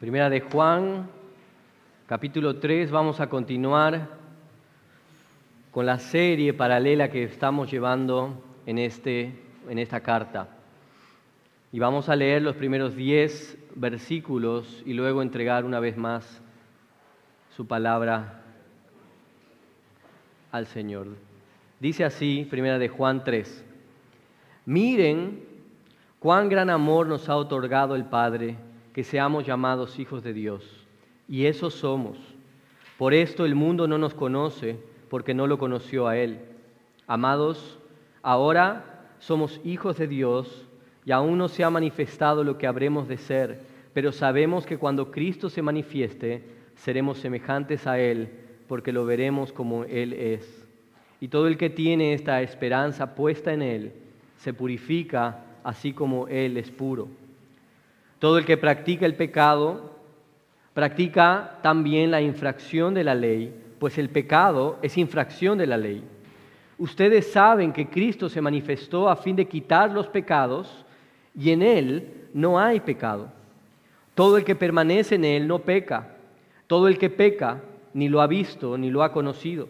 Primera de Juan, capítulo 3, vamos a continuar con la serie paralela que estamos llevando en, este, en esta carta. Y vamos a leer los primeros 10 versículos y luego entregar una vez más su palabra al Señor. Dice así, primera de Juan 3, miren cuán gran amor nos ha otorgado el Padre que seamos llamados hijos de Dios. Y eso somos. Por esto el mundo no nos conoce, porque no lo conoció a Él. Amados, ahora somos hijos de Dios y aún no se ha manifestado lo que habremos de ser, pero sabemos que cuando Cristo se manifieste, seremos semejantes a Él, porque lo veremos como Él es. Y todo el que tiene esta esperanza puesta en Él, se purifica así como Él es puro. Todo el que practica el pecado practica también la infracción de la ley, pues el pecado es infracción de la ley. Ustedes saben que Cristo se manifestó a fin de quitar los pecados y en Él no hay pecado. Todo el que permanece en Él no peca. Todo el que peca ni lo ha visto ni lo ha conocido.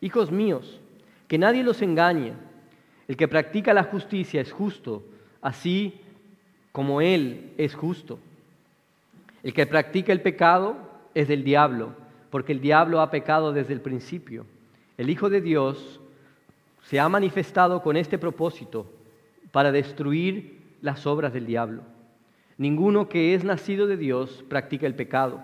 Hijos míos, que nadie los engañe. El que practica la justicia es justo, así como Él es justo. El que practica el pecado es del diablo, porque el diablo ha pecado desde el principio. El Hijo de Dios se ha manifestado con este propósito para destruir las obras del diablo. Ninguno que es nacido de Dios practica el pecado,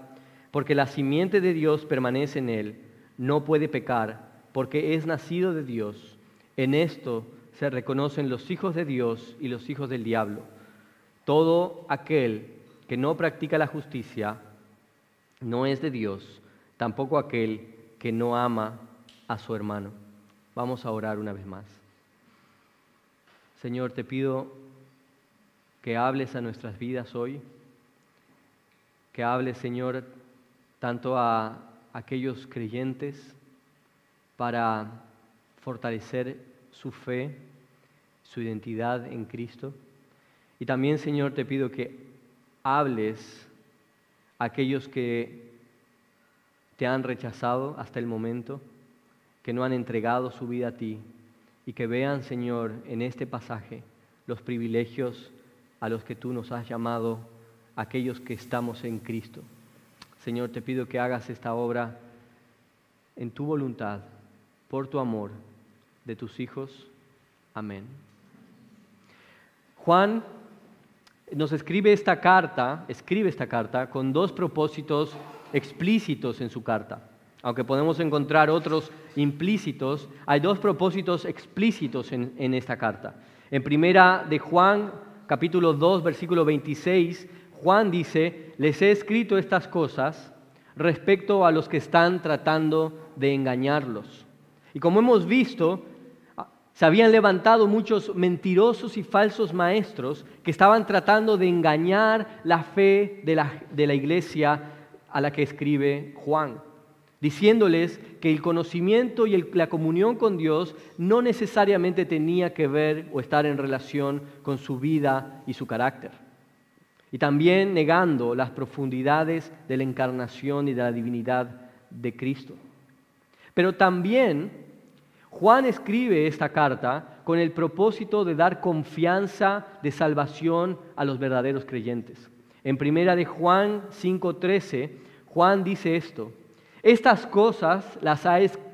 porque la simiente de Dios permanece en él. No puede pecar, porque es nacido de Dios. En esto se reconocen los hijos de Dios y los hijos del diablo. Todo aquel que no practica la justicia no es de Dios, tampoco aquel que no ama a su hermano. Vamos a orar una vez más. Señor, te pido que hables a nuestras vidas hoy, que hables, Señor, tanto a aquellos creyentes para fortalecer su fe, su identidad en Cristo y también, Señor, te pido que hables a aquellos que te han rechazado hasta el momento, que no han entregado su vida a ti, y que vean, Señor, en este pasaje los privilegios a los que tú nos has llamado, aquellos que estamos en Cristo. Señor, te pido que hagas esta obra en tu voluntad, por tu amor, de tus hijos. Amén. Juan nos escribe esta carta, escribe esta carta con dos propósitos explícitos en su carta. Aunque podemos encontrar otros implícitos, hay dos propósitos explícitos en, en esta carta. En primera de Juan, capítulo 2, versículo 26, Juan dice, les he escrito estas cosas respecto a los que están tratando de engañarlos. Y como hemos visto, se habían levantado muchos mentirosos y falsos maestros que estaban tratando de engañar la fe de la, iglesia a la que escribe Juan, diciéndoles que el conocimiento y la comunión con Dios no necesariamente tenía que ver o estar en relación con su vida y su carácter. Y también negando las profundidades de la encarnación y de la divinidad de Cristo. Pero también Juan escribe esta carta con el propósito de dar confianza de salvación a los verdaderos creyentes. En primera de Juan 5:13, Juan dice esto: Estas cosas las,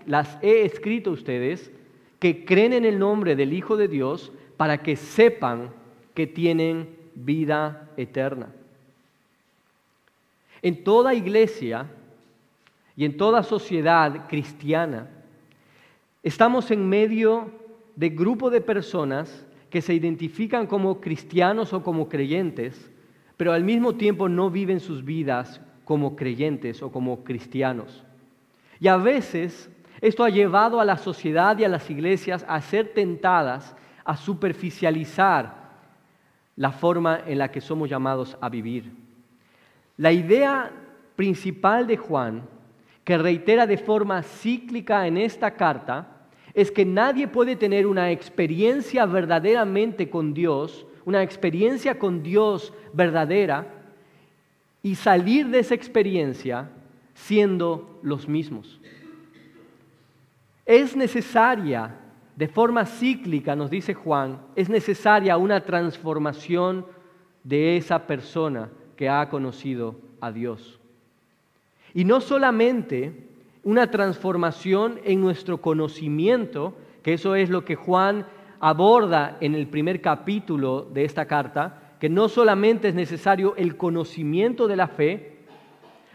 las he escrito a ustedes que creen en el nombre del Hijo de Dios para que sepan que tienen vida eterna. En toda iglesia y en toda sociedad cristiana, Estamos en medio de grupo de personas que se identifican como cristianos o como creyentes, pero al mismo tiempo no viven sus vidas como creyentes o como cristianos. Y a veces esto ha llevado a la sociedad y a las iglesias a ser tentadas a superficializar la forma en la que somos llamados a vivir. La idea principal de Juan, que reitera de forma cíclica en esta carta, es que nadie puede tener una experiencia verdaderamente con Dios, una experiencia con Dios verdadera, y salir de esa experiencia siendo los mismos. Es necesaria, de forma cíclica, nos dice Juan, es necesaria una transformación de esa persona que ha conocido a Dios. Y no solamente una transformación en nuestro conocimiento, que eso es lo que Juan aborda en el primer capítulo de esta carta, que no solamente es necesario el conocimiento de la fe,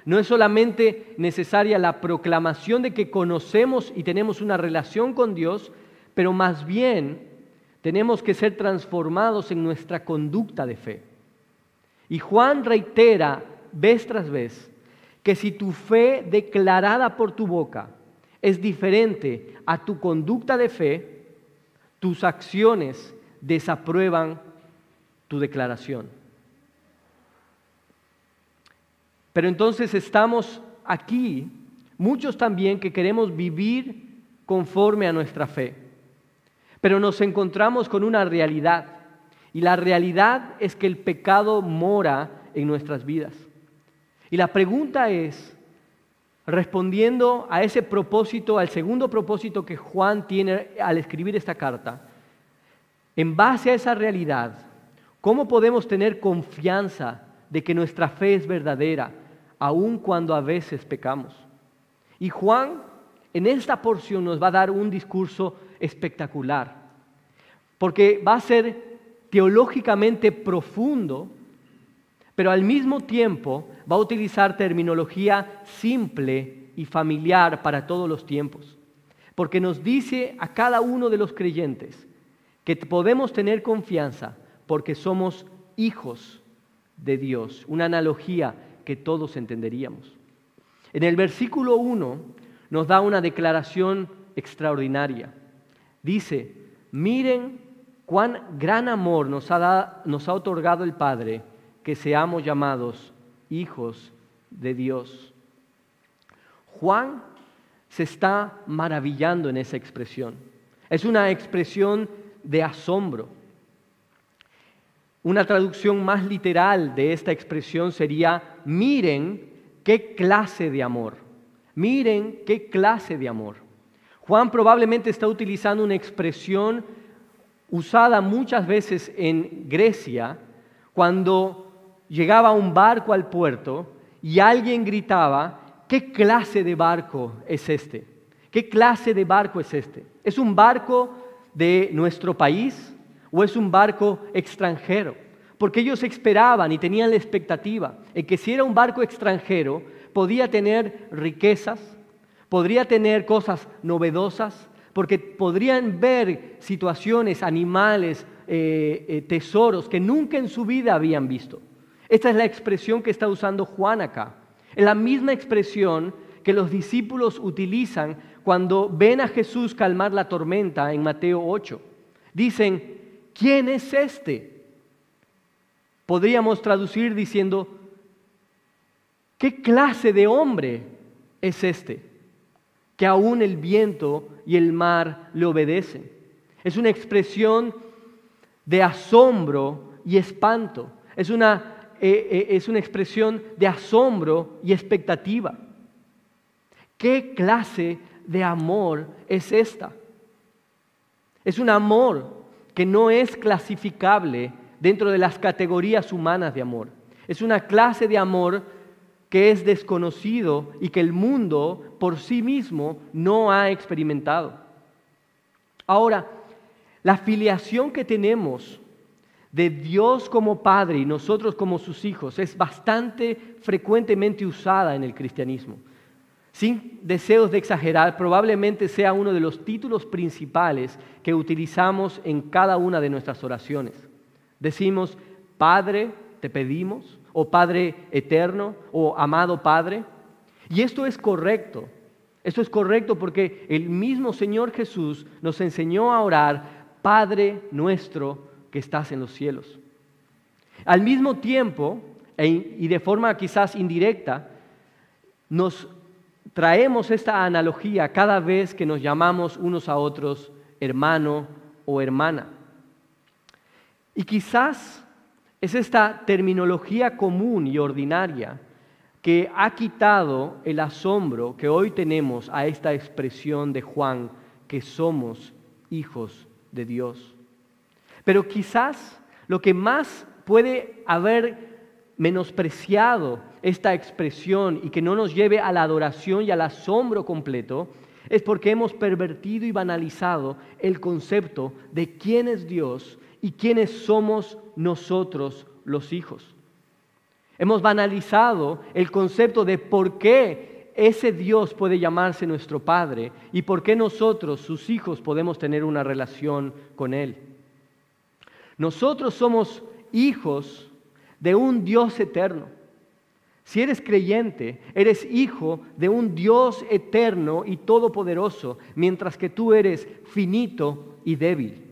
no es solamente necesaria la proclamación de que conocemos y tenemos una relación con Dios, pero más bien tenemos que ser transformados en nuestra conducta de fe. Y Juan reitera vez tras vez que si tu fe declarada por tu boca es diferente a tu conducta de fe, tus acciones desaprueban tu declaración. Pero entonces estamos aquí, muchos también que queremos vivir conforme a nuestra fe. Pero nos encontramos con una realidad. Y la realidad es que el pecado mora en nuestras vidas. Y la pregunta es, respondiendo a ese propósito, al segundo propósito que Juan tiene al escribir esta carta, en base a esa realidad, ¿cómo podemos tener confianza de que nuestra fe es verdadera, aun cuando a veces pecamos? Y Juan en esta porción nos va a dar un discurso espectacular, porque va a ser teológicamente profundo, pero al mismo tiempo va a utilizar terminología simple y familiar para todos los tiempos, porque nos dice a cada uno de los creyentes que podemos tener confianza porque somos hijos de Dios, una analogía que todos entenderíamos. En el versículo 1 nos da una declaración extraordinaria. Dice, miren cuán gran amor nos ha, nos ha otorgado el Padre que seamos llamados hijos de Dios. Juan se está maravillando en esa expresión. Es una expresión de asombro. Una traducción más literal de esta expresión sería, miren qué clase de amor, miren qué clase de amor. Juan probablemente está utilizando una expresión usada muchas veces en Grecia cuando llegaba un barco al puerto y alguien gritaba, ¿qué clase de barco es este? ¿Qué clase de barco es este? ¿Es un barco de nuestro país o es un barco extranjero? Porque ellos esperaban y tenían la expectativa en que si era un barco extranjero podía tener riquezas, podría tener cosas novedosas, porque podrían ver situaciones, animales, eh, eh, tesoros que nunca en su vida habían visto. Esta es la expresión que está usando Juan acá. Es la misma expresión que los discípulos utilizan cuando ven a Jesús calmar la tormenta en Mateo 8. Dicen, ¿quién es este? Podríamos traducir diciendo, ¿qué clase de hombre es este? Que aún el viento y el mar le obedecen. Es una expresión de asombro y espanto. Es una eh, eh, es una expresión de asombro y expectativa. ¿Qué clase de amor es esta? Es un amor que no es clasificable dentro de las categorías humanas de amor. Es una clase de amor que es desconocido y que el mundo por sí mismo no ha experimentado. Ahora, la filiación que tenemos de Dios como Padre y nosotros como sus hijos es bastante frecuentemente usada en el cristianismo. Sin deseos de exagerar, probablemente sea uno de los títulos principales que utilizamos en cada una de nuestras oraciones. Decimos, Padre, te pedimos, o Padre eterno, o amado Padre. Y esto es correcto. Esto es correcto porque el mismo Señor Jesús nos enseñó a orar, Padre nuestro que estás en los cielos. Al mismo tiempo, e y de forma quizás indirecta, nos traemos esta analogía cada vez que nos llamamos unos a otros hermano o hermana. Y quizás Es esta terminología común y ordinaria que ha quitado el asombro que hoy tenemos a esta expresión de Juan, que somos hijos de Dios. Pero quizás lo que más puede haber menospreciado esta expresión y que no nos lleve a la adoración y al asombro completo es porque hemos pervertido y banalizado el concepto de quién es Dios y quiénes somos nosotros los hijos. Hemos banalizado el concepto de por qué ese Dios puede llamarse nuestro Padre y por qué nosotros, sus hijos, podemos tener una relación con Él. Nosotros somos hijos de un Dios eterno. Si eres creyente, eres hijo de un Dios eterno y todopoderoso, mientras que tú eres finito y débil.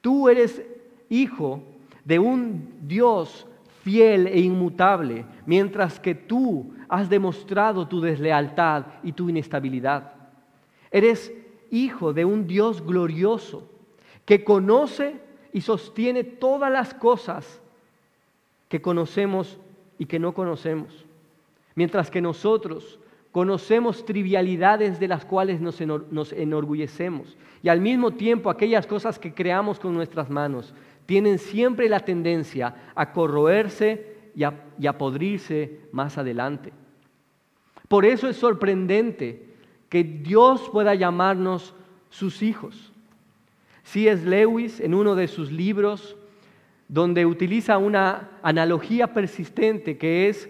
Tú eres hijo de un Dios fiel e inmutable, mientras que tú has demostrado tu deslealtad y tu inestabilidad. Eres hijo de un Dios glorioso que conoce y sostiene todas las cosas que conocemos y que no conocemos. Mientras que nosotros conocemos trivialidades de las cuales nos, enorgullecemos y al mismo tiempo aquellas cosas que creamos con nuestras manos tienen siempre la tendencia a corroerse y a, podrirse más adelante. Por eso es sorprendente que Dios pueda llamarnos sus hijos. Es Lewis, en uno de sus libros, donde utiliza una analogía persistente que es,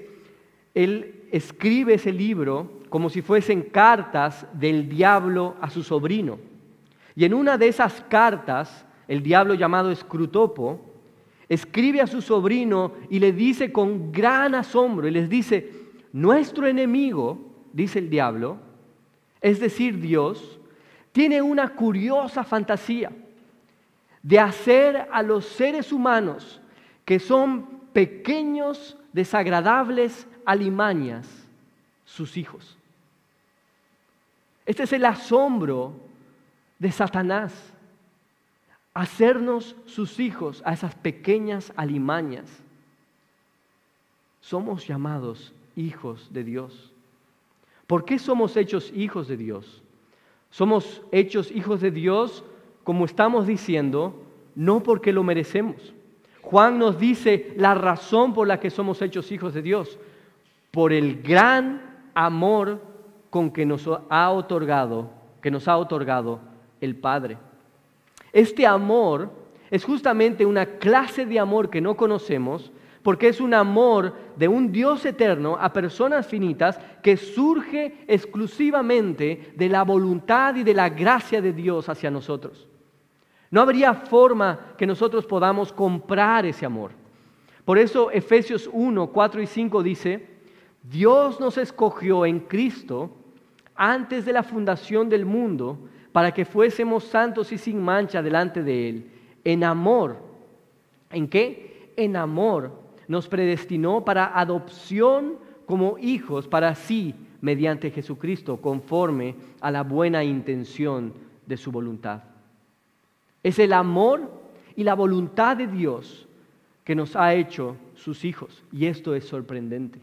él escribe ese libro como si fuesen cartas del diablo a su sobrino. Y en una de esas cartas, el diablo llamado Escrutopo, escribe a su sobrino y le dice con gran asombro, y les dice, nuestro enemigo, dice el diablo, es decir, Dios, tiene una curiosa fantasía de hacer a los seres humanos, que son pequeños, desagradables alimañas, sus hijos. Este es el asombro de Satanás hacernos sus hijos a esas pequeñas alimañas. Somos llamados hijos de Dios. ¿Por qué somos hechos hijos de Dios? Somos hechos hijos de Dios, como estamos diciendo, no porque lo merecemos. Juan nos dice la razón por la que somos hechos hijos de Dios, por el gran amor con que nos ha otorgado, que nos ha otorgado el Padre. Este amor es justamente una clase de amor que no conocemos porque es un amor de un Dios eterno a personas finitas que surge exclusivamente de la voluntad y de la gracia de Dios hacia nosotros. No habría forma que nosotros podamos comprar ese amor. Por eso Efesios 1, 4 y 5 dice, Dios nos escogió en Cristo antes de la fundación del mundo para que fuésemos santos y sin mancha delante de Él. En amor. ¿En qué? En amor nos predestinó para adopción como hijos para sí mediante Jesucristo, conforme a la buena intención de su voluntad. Es el amor y la voluntad de Dios que nos ha hecho sus hijos. Y esto es sorprendente.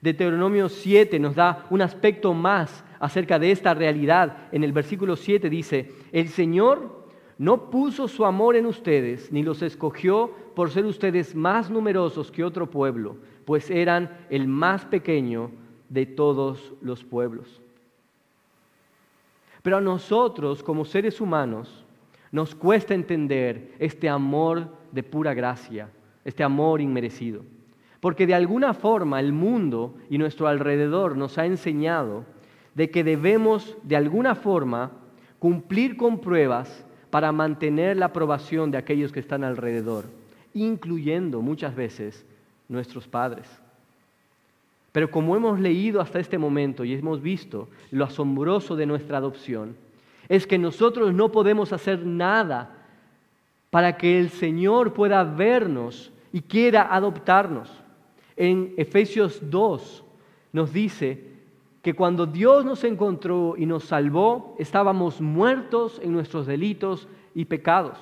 Deuteronomio 7 nos da un aspecto más acerca de esta realidad. En el versículo 7 dice, el Señor no puso su amor en ustedes, ni los escogió por ser ustedes más numerosos que otro pueblo, pues eran el más pequeño de todos los pueblos. Pero a nosotros, como seres humanos, nos cuesta entender este amor de pura gracia, este amor inmerecido. Porque de alguna forma el mundo y nuestro alrededor nos ha enseñado de que debemos de alguna forma cumplir con pruebas para mantener la aprobación de aquellos que están alrededor, incluyendo muchas veces nuestros padres. Pero como hemos leído hasta este momento y hemos visto lo asombroso de nuestra adopción, es que nosotros no podemos hacer nada para que el Señor pueda vernos y quiera adoptarnos. En Efesios 2 nos dice que cuando Dios nos encontró y nos salvó, estábamos muertos en nuestros delitos y pecados.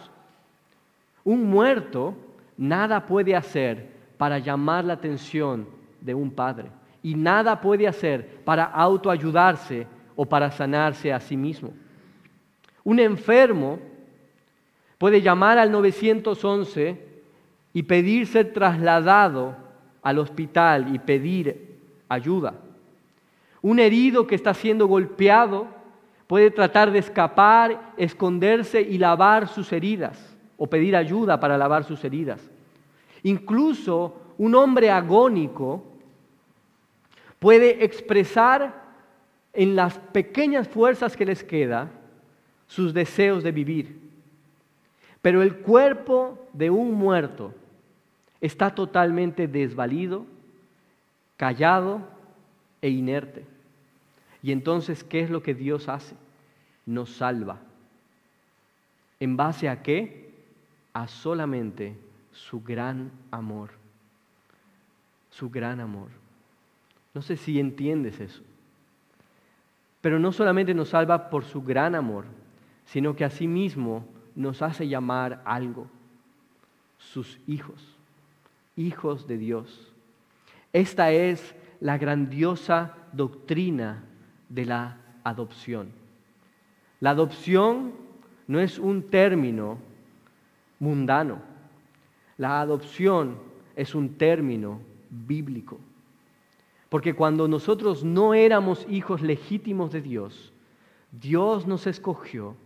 Un muerto nada puede hacer para llamar la atención de un padre y nada puede hacer para autoayudarse o para sanarse a sí mismo. Un enfermo puede llamar al 911 y pedir ser trasladado al hospital y pedir ayuda. Un herido que está siendo golpeado puede tratar de escapar, esconderse y lavar sus heridas o pedir ayuda para lavar sus heridas. Incluso un hombre agónico puede expresar en las pequeñas fuerzas que les queda sus deseos de vivir. Pero el cuerpo de un muerto está totalmente desvalido, callado e inerte. Y entonces, ¿qué es lo que Dios hace? Nos salva. ¿En base a qué? A solamente su gran amor. Su gran amor. No sé si entiendes eso. Pero no solamente nos salva por su gran amor, sino que asimismo nos hace llamar algo, sus hijos, hijos de Dios. Esta es la grandiosa doctrina de la adopción. La adopción no es un término mundano. La adopción es un término bíblico. Porque cuando nosotros no éramos hijos legítimos de Dios, Dios nos escogió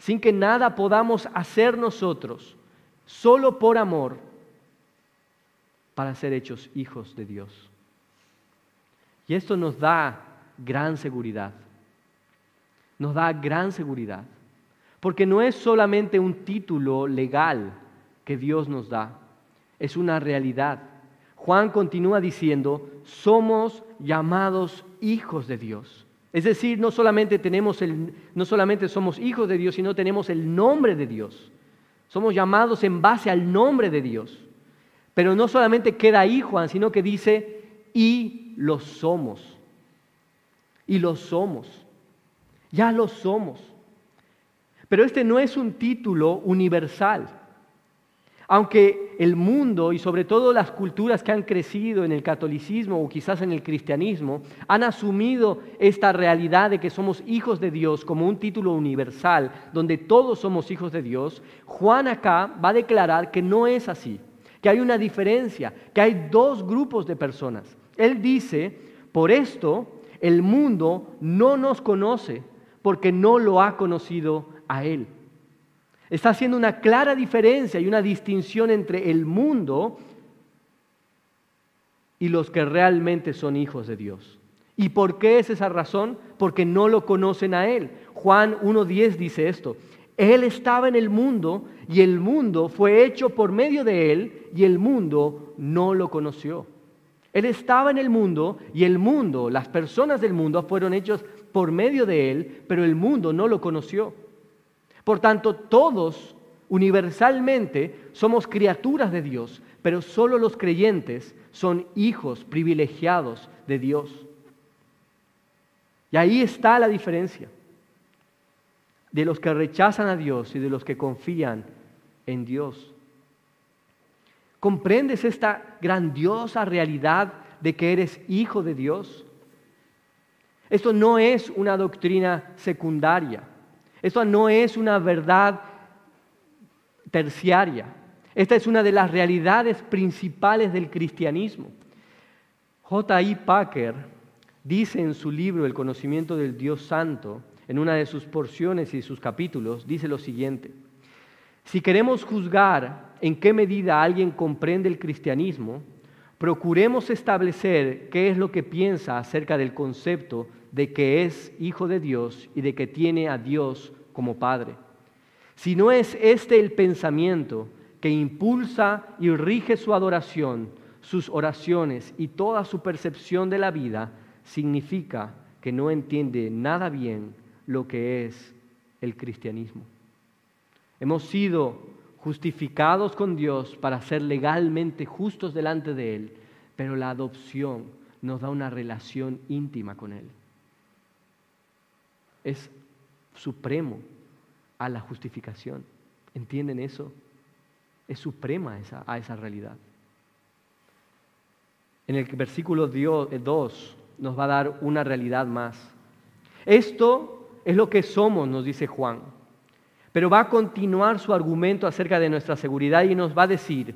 sin que nada podamos hacer nosotros, solo por amor, para ser hechos hijos de Dios. Y esto nos da gran seguridad. Nos da gran seguridad. Porque no es solamente un título legal que Dios nos da, es una realidad. Juan continúa diciendo, somos llamados hijos de Dios. Es decir, no solamente, tenemos el, no solamente somos hijos de Dios, sino tenemos el nombre de Dios. Somos llamados en base al nombre de Dios. Pero no solamente queda ahí Juan, sino que dice, y lo somos. Y lo somos. Ya lo somos. Pero este no es un título universal. Aunque el mundo y sobre todo las culturas que han crecido en el catolicismo o quizás en el cristianismo han asumido esta realidad de que somos hijos de Dios como un título universal, donde todos somos hijos de Dios, Juan acá va a declarar que no es así, que hay una diferencia, que hay dos grupos de personas. Él dice, por esto el mundo no nos conoce porque no lo ha conocido a Él. Está haciendo una clara diferencia y una distinción entre el mundo y los que realmente son hijos de Dios. ¿Y por qué es esa razón? Porque no lo conocen a Él. Juan 1.10 dice esto. Él estaba en el mundo y el mundo fue hecho por medio de Él y el mundo no lo conoció. Él estaba en el mundo y el mundo, las personas del mundo fueron hechos por medio de Él, pero el mundo no lo conoció. Por tanto, todos universalmente somos criaturas de Dios, pero solo los creyentes son hijos privilegiados de Dios. Y ahí está la diferencia de los que rechazan a Dios y de los que confían en Dios. ¿Comprendes esta grandiosa realidad de que eres hijo de Dios? Esto no es una doctrina secundaria. Esto no es una verdad terciaria. Esta es una de las realidades principales del cristianismo. J.I. Packer dice en su libro El conocimiento del Dios Santo, en una de sus porciones y sus capítulos, dice lo siguiente. Si queremos juzgar en qué medida alguien comprende el cristianismo, procuremos establecer qué es lo que piensa acerca del concepto de que es hijo de Dios y de que tiene a Dios como Padre. Si no es este el pensamiento que impulsa y rige su adoración, sus oraciones y toda su percepción de la vida, significa que no entiende nada bien lo que es el cristianismo. Hemos sido justificados con Dios para ser legalmente justos delante de Él, pero la adopción nos da una relación íntima con Él es supremo a la justificación. ¿Entienden eso? es suprema esa, a esa realidad. En el versículo 2 nos va a dar una realidad más. Esto es lo que somos, nos dice Juan. Pero va a continuar su argumento acerca de nuestra seguridad y nos va a decir,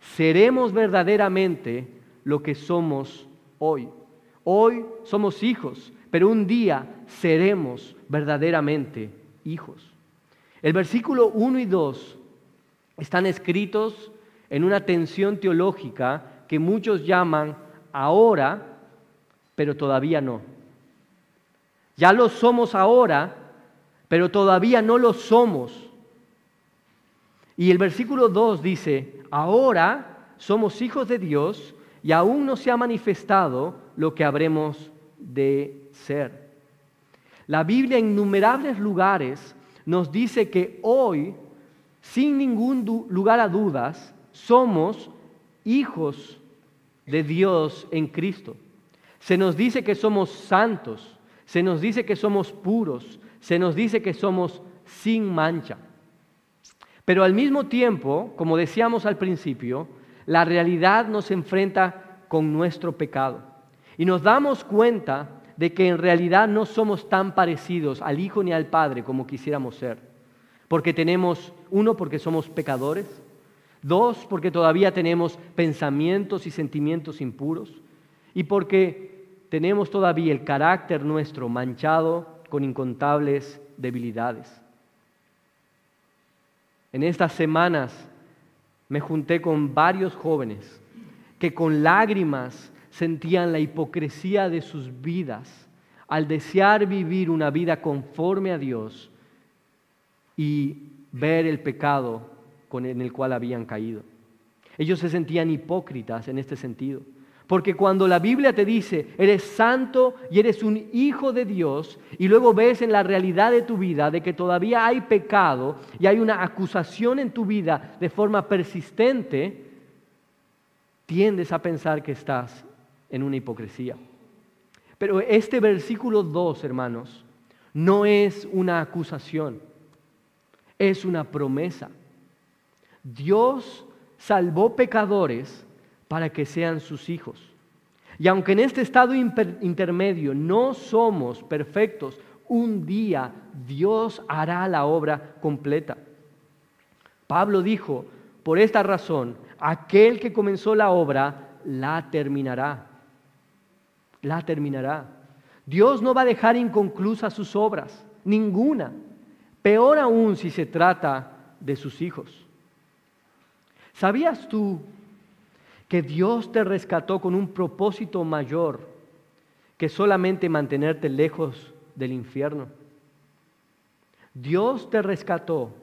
seremos verdaderamente lo que somos hoy. Hoy somos hijos, pero un día seremos verdaderamente hijos. El versículo 1 y 2 están escritos en una tensión teológica que muchos llaman ahora, pero todavía no. Ya lo somos ahora, pero todavía no lo somos. Y el versículo 2 dice, ahora somos hijos de Dios y aún no se ha manifestado lo que habremos de ser. La Biblia en innumerables lugares nos dice que hoy, sin ningún lugar a dudas, somos hijos de Dios en Cristo. Se nos dice que somos santos, se nos dice que somos puros, se nos dice que somos sin mancha. Pero al mismo tiempo, como decíamos al principio, la realidad nos enfrenta con nuestro pecado. Y nos damos cuenta de que en realidad no somos tan parecidos al Hijo ni al Padre como quisiéramos ser. Porque tenemos, uno, porque somos pecadores, dos, porque todavía tenemos pensamientos y sentimientos impuros, y porque tenemos todavía el carácter nuestro manchado con incontables debilidades. En estas semanas me junté con varios jóvenes que con lágrimas sentían la hipocresía de sus vidas al desear vivir una vida conforme a Dios y ver el pecado en el cual habían caído. Ellos se sentían hipócritas en este sentido. Porque cuando la Biblia te dice, eres santo y eres un hijo de Dios, y luego ves en la realidad de tu vida de que todavía hay pecado y hay una acusación en tu vida de forma persistente, tiendes a pensar que estás en una hipocresía. Pero este versículo 2, hermanos, no es una acusación, es una promesa. Dios salvó pecadores para que sean sus hijos. Y aunque en este estado intermedio no somos perfectos, un día Dios hará la obra completa. Pablo dijo, por esta razón, aquel que comenzó la obra la terminará. La terminará. Dios no va a dejar inconclusas sus obras, ninguna. Peor aún si se trata de sus hijos. ¿Sabías tú que Dios te rescató con un propósito mayor que solamente mantenerte lejos del infierno? Dios te rescató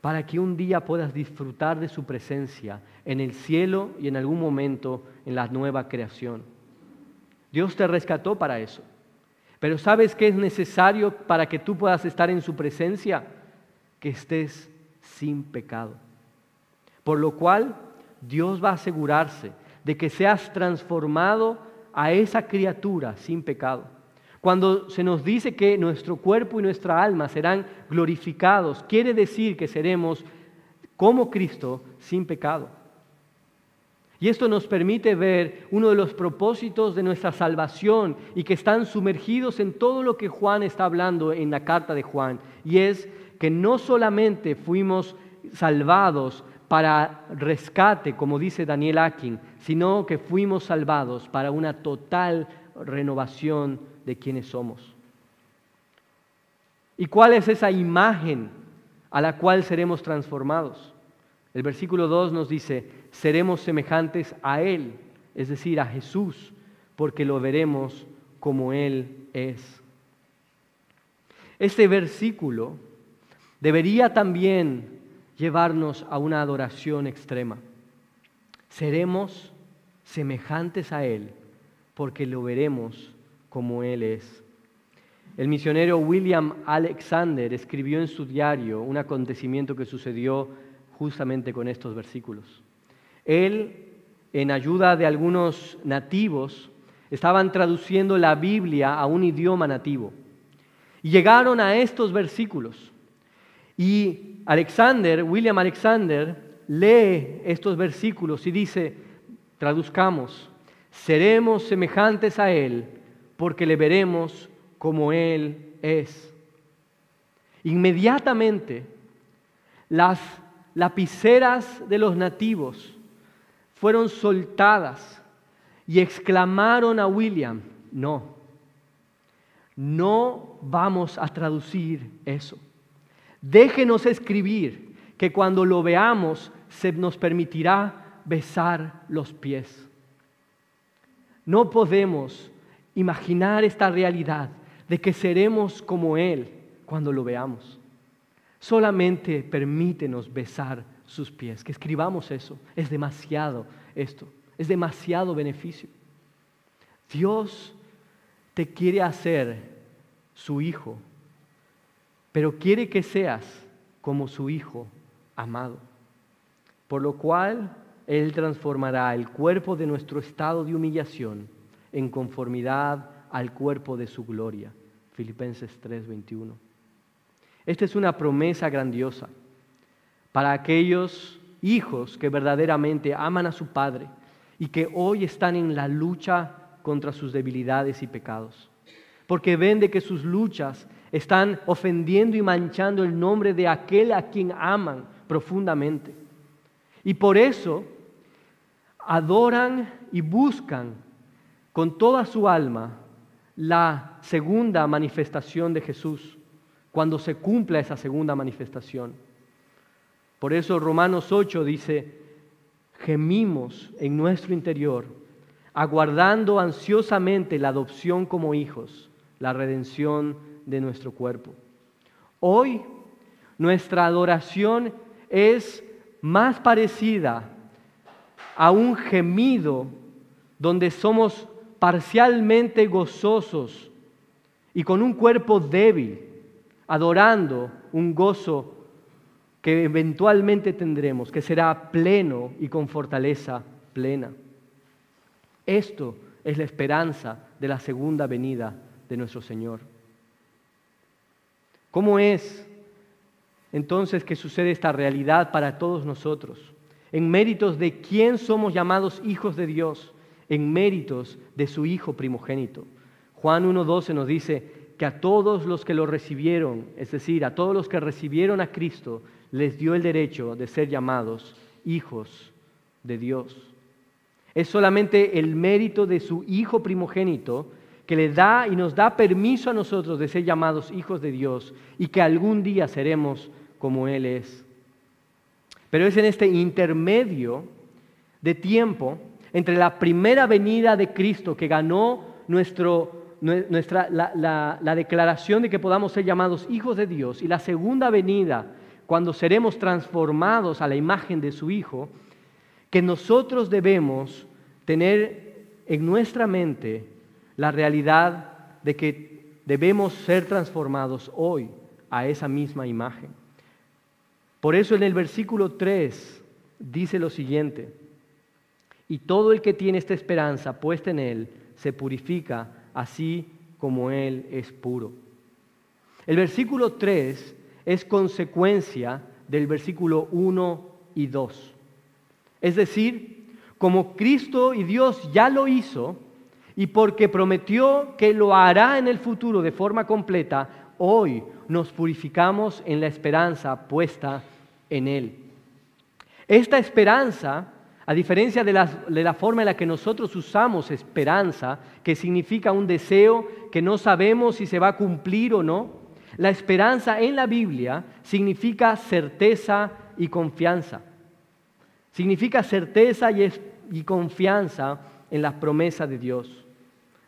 para que un día puedas disfrutar de su presencia en el cielo y en algún momento en la nueva creación. Dios te rescató para eso. Pero ¿sabes qué es necesario para que tú puedas estar en su presencia? Que estés sin pecado. Por lo cual Dios va a asegurarse de que seas transformado a esa criatura sin pecado. Cuando se nos dice que nuestro cuerpo y nuestra alma serán glorificados, quiere decir que seremos como Cristo sin pecado. Y esto nos permite ver uno de los propósitos de nuestra salvación y que están sumergidos en todo lo que Juan está hablando en la carta de Juan. Y es que no solamente fuimos salvados para rescate, como dice Daniel Akin, sino que fuimos salvados para una total renovación de quienes somos. ¿Y cuál es esa imagen a la cual seremos transformados? El versículo 2 nos dice, seremos semejantes a Él, es decir, a Jesús, porque lo veremos como Él es. Este versículo debería también llevarnos a una adoración extrema. Seremos semejantes a Él porque lo veremos como Él es. El misionero William Alexander escribió en su diario un acontecimiento que sucedió justamente con estos versículos. Él, en ayuda de algunos nativos, estaban traduciendo la Biblia a un idioma nativo. Y llegaron a estos versículos. Y Alexander, William Alexander, lee estos versículos y dice, traduzcamos, seremos semejantes a Él porque le veremos como Él es. Inmediatamente, las lapiceras de los nativos fueron soltadas y exclamaron a William, no, no vamos a traducir eso. Déjenos escribir que cuando lo veamos se nos permitirá besar los pies. No podemos imaginar esta realidad de que seremos como Él cuando lo veamos. Solamente permítenos besar sus pies, que escribamos eso. Es demasiado esto, es demasiado beneficio. Dios te quiere hacer su hijo, pero quiere que seas como su hijo amado. Por lo cual Él transformará el cuerpo de nuestro estado de humillación en conformidad al cuerpo de su gloria. Filipenses 3:21. Esta es una promesa grandiosa para aquellos hijos que verdaderamente aman a su Padre y que hoy están en la lucha contra sus debilidades y pecados. Porque ven de que sus luchas están ofendiendo y manchando el nombre de aquel a quien aman profundamente. Y por eso adoran y buscan con toda su alma la segunda manifestación de Jesús, cuando se cumpla esa segunda manifestación. Por eso Romanos 8 dice, gemimos en nuestro interior, aguardando ansiosamente la adopción como hijos, la redención de nuestro cuerpo. Hoy nuestra adoración es más parecida a un gemido donde somos parcialmente gozosos y con un cuerpo débil, adorando un gozo que eventualmente tendremos, que será pleno y con fortaleza plena. Esto es la esperanza de la segunda venida de nuestro Señor. ¿Cómo es entonces que sucede esta realidad para todos nosotros? En méritos de quién somos llamados hijos de Dios en méritos de su Hijo primogénito. Juan 1.12 nos dice que a todos los que lo recibieron, es decir, a todos los que recibieron a Cristo, les dio el derecho de ser llamados hijos de Dios. Es solamente el mérito de su Hijo primogénito que le da y nos da permiso a nosotros de ser llamados hijos de Dios y que algún día seremos como Él es. Pero es en este intermedio de tiempo entre la primera venida de Cristo que ganó nuestro, nuestra, la, la declaración de que podamos ser llamados hijos de Dios y la segunda venida cuando seremos transformados a la imagen de su Hijo, que nosotros debemos tener en nuestra mente la realidad de que debemos ser transformados hoy a esa misma imagen. Por eso en el versículo 3 dice lo siguiente, y todo el que tiene esta esperanza puesta en Él se purifica así como Él es puro. El versículo 3 es consecuencia del versículo 1 y 2. Es decir, como Cristo y Dios ya lo hizo y porque prometió que lo hará en el futuro de forma completa, hoy nos purificamos en la esperanza puesta en Él. Esta esperanza a diferencia de la, forma en la que nosotros usamos esperanza, que significa un deseo que no sabemos si se va a cumplir o no, la esperanza en la Biblia significa certeza y confianza. Significa certeza y, y confianza en las promesas de Dios.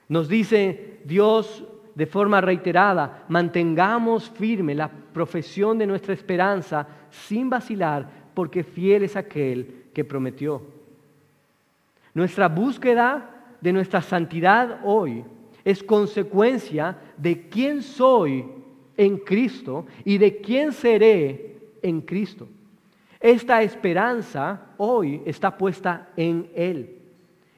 Nos dice Dios de forma reiterada, mantengamos firme la profesión de nuestra esperanza sin vacilar, porque fiel es aquel que prometió. Nuestra búsqueda de nuestra santidad hoy es consecuencia de quién soy en Cristo y de quién seré en Cristo. Esta esperanza hoy está puesta en Él.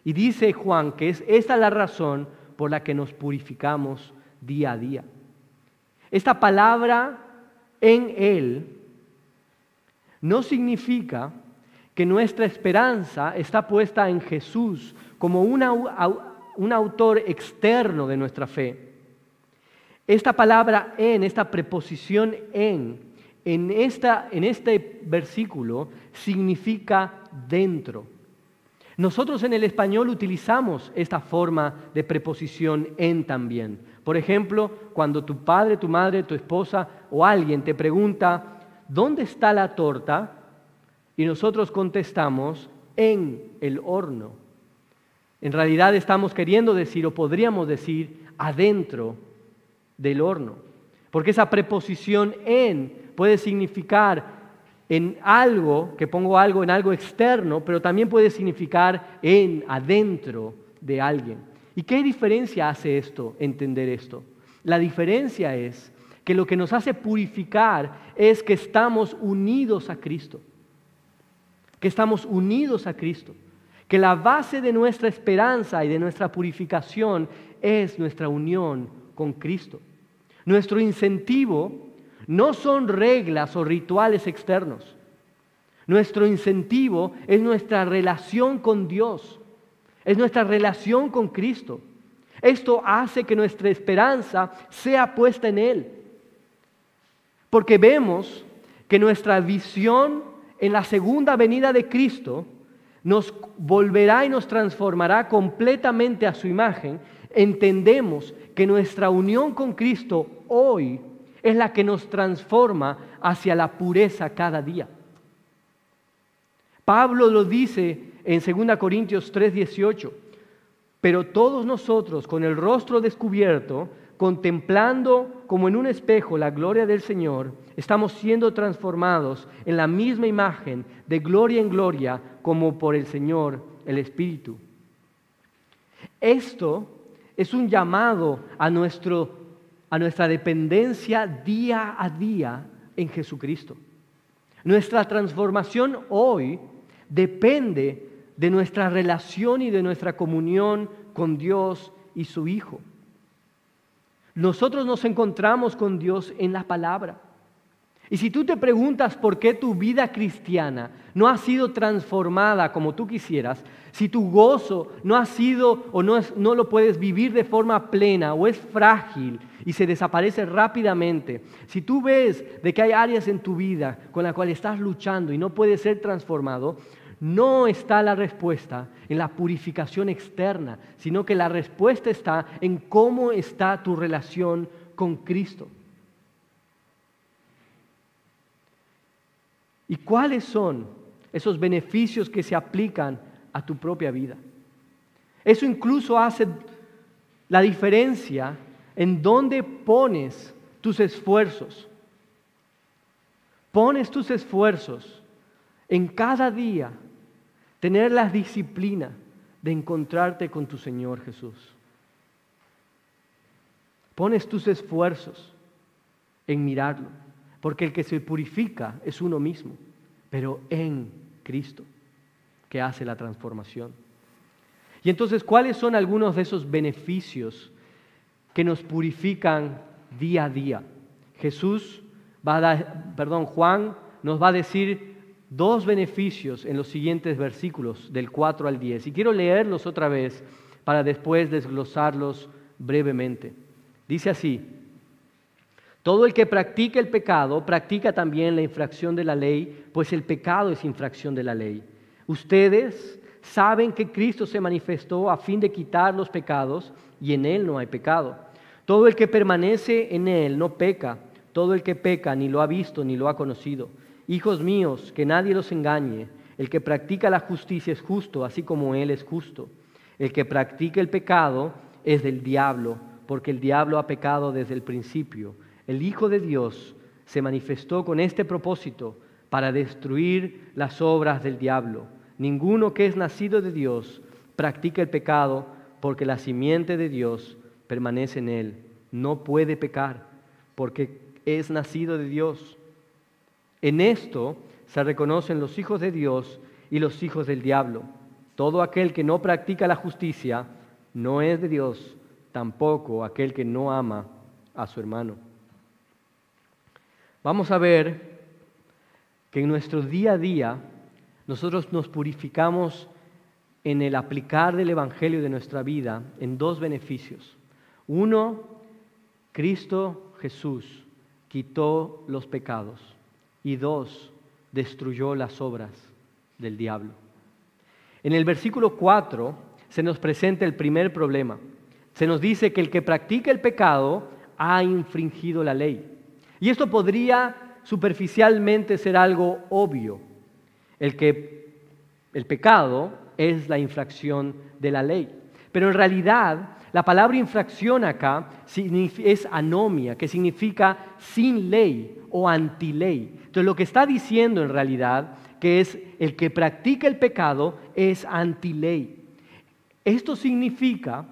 Y dice Juan que es esta la razón por la que nos purificamos día a día. Esta palabra en Él no significa que nuestra esperanza está puesta en Jesús como un autor externo de nuestra fe. Esta palabra en, esta preposición en, en, esta, en este versículo significa dentro. Nosotros en el español utilizamos esta forma de preposición en también. Por ejemplo, cuando tu padre, tu madre, tu esposa o alguien te pregunta, ¿dónde está la torta? Y nosotros contestamos, en el horno. En realidad estamos queriendo decir o podríamos decir adentro del horno. Porque esa preposición en puede significar en algo, que pongo algo en algo externo, pero también puede significar en, adentro de alguien. ¿Y qué diferencia hace esto, entender esto? La diferencia es que lo que nos hace purificar es que estamos unidos a Cristo, que estamos unidos a Cristo, que la base de nuestra esperanza y de nuestra purificación es nuestra unión con Cristo. Nuestro incentivo no son reglas o rituales externos. Nuestro incentivo es nuestra relación con Dios, es nuestra relación con Cristo. Esto hace que nuestra esperanza sea puesta en Él. Porque vemos que nuestra visión en la segunda venida de Cristo nos volverá y nos transformará completamente a su imagen. Entendemos que nuestra unión con Cristo hoy es la que nos transforma hacia la pureza cada día. Pablo lo dice en 2 Corintios 3:18, pero todos nosotros con el rostro descubierto, contemplando como en un espejo la gloria del Señor, estamos siendo transformados en la misma imagen de gloria en gloria como por el Señor el Espíritu. Esto es un llamado a nuestro a nuestra dependencia día a día en Jesucristo. Nuestra transformación hoy depende de nuestra relación y de nuestra comunión con Dios y su Hijo. Nosotros nos encontramos con Dios en la palabra. Y si tú te preguntas por qué tu vida cristiana no ha sido transformada como tú quisieras, si tu gozo no ha sido o no, no lo puedes vivir de forma plena o es frágil y se desaparece rápidamente, si tú ves de que hay áreas en tu vida con las cuales estás luchando y no puedes ser transformado, no está la respuesta en la purificación externa, sino que la respuesta está en cómo está tu relación con Cristo. ¿Y cuáles son esos beneficios que se aplican a tu propia vida? Eso incluso hace la diferencia en dónde pones tus esfuerzos. Pones tus esfuerzos en cada día tener la disciplina de encontrarte con tu Señor Jesús. Pones tus esfuerzos en mirarlo porque el que se purifica es uno mismo, pero en Cristo, que hace la transformación. Y entonces, ¿cuáles son algunos de esos beneficios que nos purifican día a día? Jesús va a dar, perdón, Juan nos va a decir dos beneficios en los siguientes versículos, del 4 al 10. Y quiero leerlos otra vez para después desglosarlos brevemente. Dice así, todo el que practica el pecado practica también la infracción de la ley, pues el pecado es infracción de la ley. Ustedes saben que Cristo se manifestó a fin de quitar los pecados y en Él no hay pecado. Todo el que permanece en Él no peca. Todo el que peca ni lo ha visto ni lo ha conocido. Hijos míos, que nadie los engañe. El que practica la justicia es justo, así como Él es justo. El que practica el pecado es del diablo, porque el diablo ha pecado desde el principio el Hijo de Dios se manifestó con este propósito para destruir las obras del diablo. Ninguno que es nacido de Dios practica el pecado porque la simiente de Dios permanece en él. No puede pecar porque es nacido de Dios. En esto se reconocen los hijos de Dios y los hijos del diablo. Todo aquel que no practica la justicia no es de Dios, tampoco aquel que no ama a su hermano vamos a ver que en nuestro día a día nosotros nos purificamos en el aplicar del Evangelio de nuestra vida en dos beneficios. Uno, Cristo Jesús quitó los pecados. Y dos, destruyó las obras del diablo. En el versículo 4 se nos presenta el primer problema. Se nos dice que el que practica el pecado ha infringido la ley. Y esto podría superficialmente ser algo obvio. El que el pecado es la infracción de la ley. Pero en realidad la palabra infracción acá es anomia, que significa sin ley o antiley. Entonces lo que está diciendo en realidad que es el que practica el pecado es antiley. Esto significa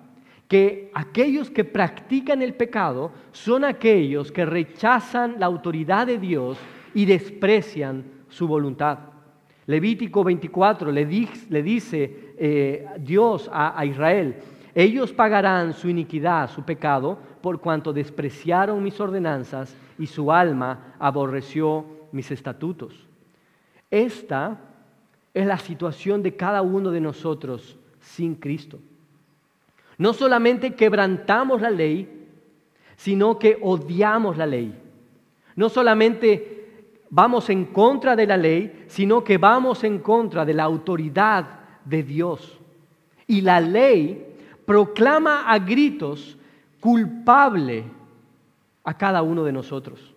que aquellos que practican el pecado son aquellos que rechazan la autoridad de Dios y desprecian su voluntad. Levítico 24 le, dice eh, Dios a, Israel, ellos pagarán su iniquidad, su pecado, por cuanto despreciaron mis ordenanzas y su alma aborreció mis estatutos. Esta es la situación de cada uno de nosotros sin Cristo. No solamente quebrantamos la ley, sino que odiamos la ley. No solamente vamos en contra de la ley, sino que vamos en contra de la autoridad de Dios. Y la ley proclama a gritos culpable a cada uno de nosotros.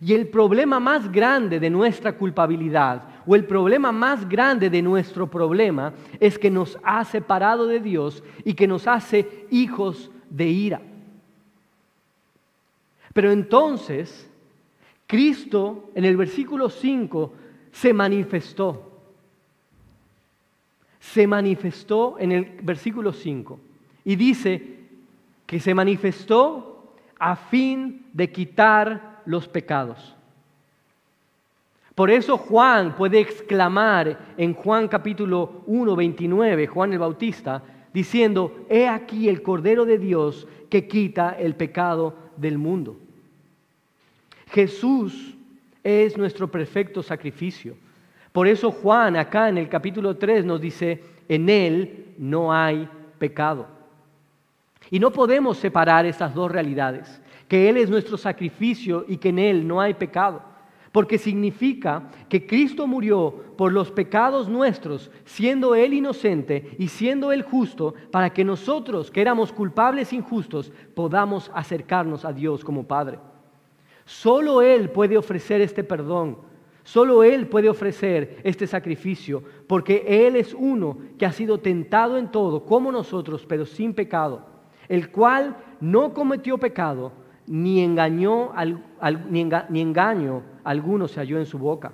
Y el problema más grande de nuestra culpabilidad o el problema más grande de nuestro problema es que nos ha separado de Dios y que nos hace hijos de ira. Pero entonces, Cristo en el versículo 5 se manifestó. Se manifestó en el versículo 5 y dice que se manifestó a fin de quitar los pecados. Por eso Juan puede exclamar en Juan capítulo 1, 29, Juan el Bautista, diciendo, he aquí el Cordero de Dios que quita el pecado del mundo. Jesús es nuestro perfecto sacrificio. Por eso Juan acá en el capítulo 3 nos dice, en Él no hay pecado. Y no podemos separar estas dos realidades que Él es nuestro sacrificio y que en Él no hay pecado. Porque significa que Cristo murió por los pecados nuestros, siendo Él inocente y siendo Él justo, para que nosotros, que éramos culpables e injustos, podamos acercarnos a Dios como Padre. Solo Él puede ofrecer este perdón. Solo Él puede ofrecer este sacrificio, porque Él es uno que ha sido tentado en todo, como nosotros, pero sin pecado, el cual no cometió pecado ni, engañó, ni engaño alguno se halló en su boca.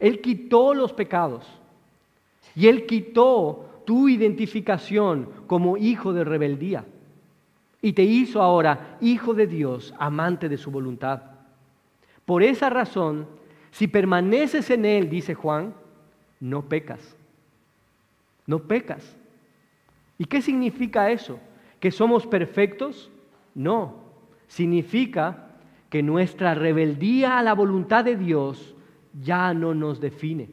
Él quitó los pecados y Él quitó tu identificación como hijo de rebeldía y te hizo ahora hijo de Dios, amante de su voluntad. Por esa razón, si permaneces en Él, dice Juan, no pecas. No pecas. ¿Y qué significa eso? ¿Que somos perfectos? No, significa que nuestra rebeldía a la voluntad de Dios ya no nos define.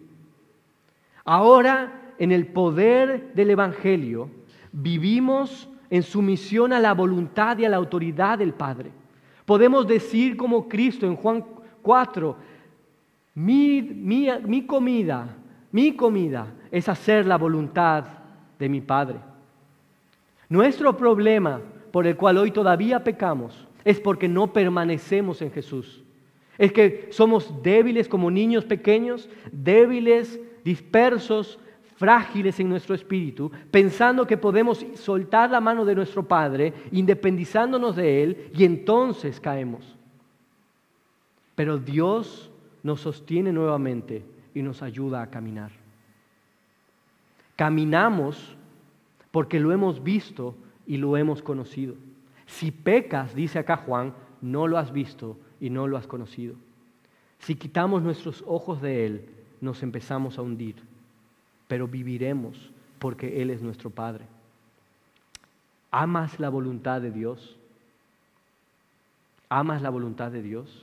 Ahora, en el poder del Evangelio, vivimos en sumisión a la voluntad y a la autoridad del Padre. Podemos decir como Cristo en Juan 4, mi, mi comida, mi comida es hacer la voluntad de mi Padre. Nuestro problema por el cual hoy todavía pecamos es porque no permanecemos en Jesús. Es que somos débiles como niños pequeños, débiles, dispersos, frágiles en nuestro espíritu, pensando que podemos soltar la mano de nuestro Padre, independizándonos de Él, y entonces caemos. Pero Dios nos sostiene nuevamente y nos ayuda a caminar. Caminamos porque lo hemos visto y lo hemos conocido. Si pecas, dice acá Juan, no lo has visto y no lo has conocido. Si quitamos nuestros ojos de Él, nos empezamos a hundir, pero viviremos porque Él es nuestro Padre. ¿Amas la voluntad de Dios? ¿Amas la voluntad de Dios?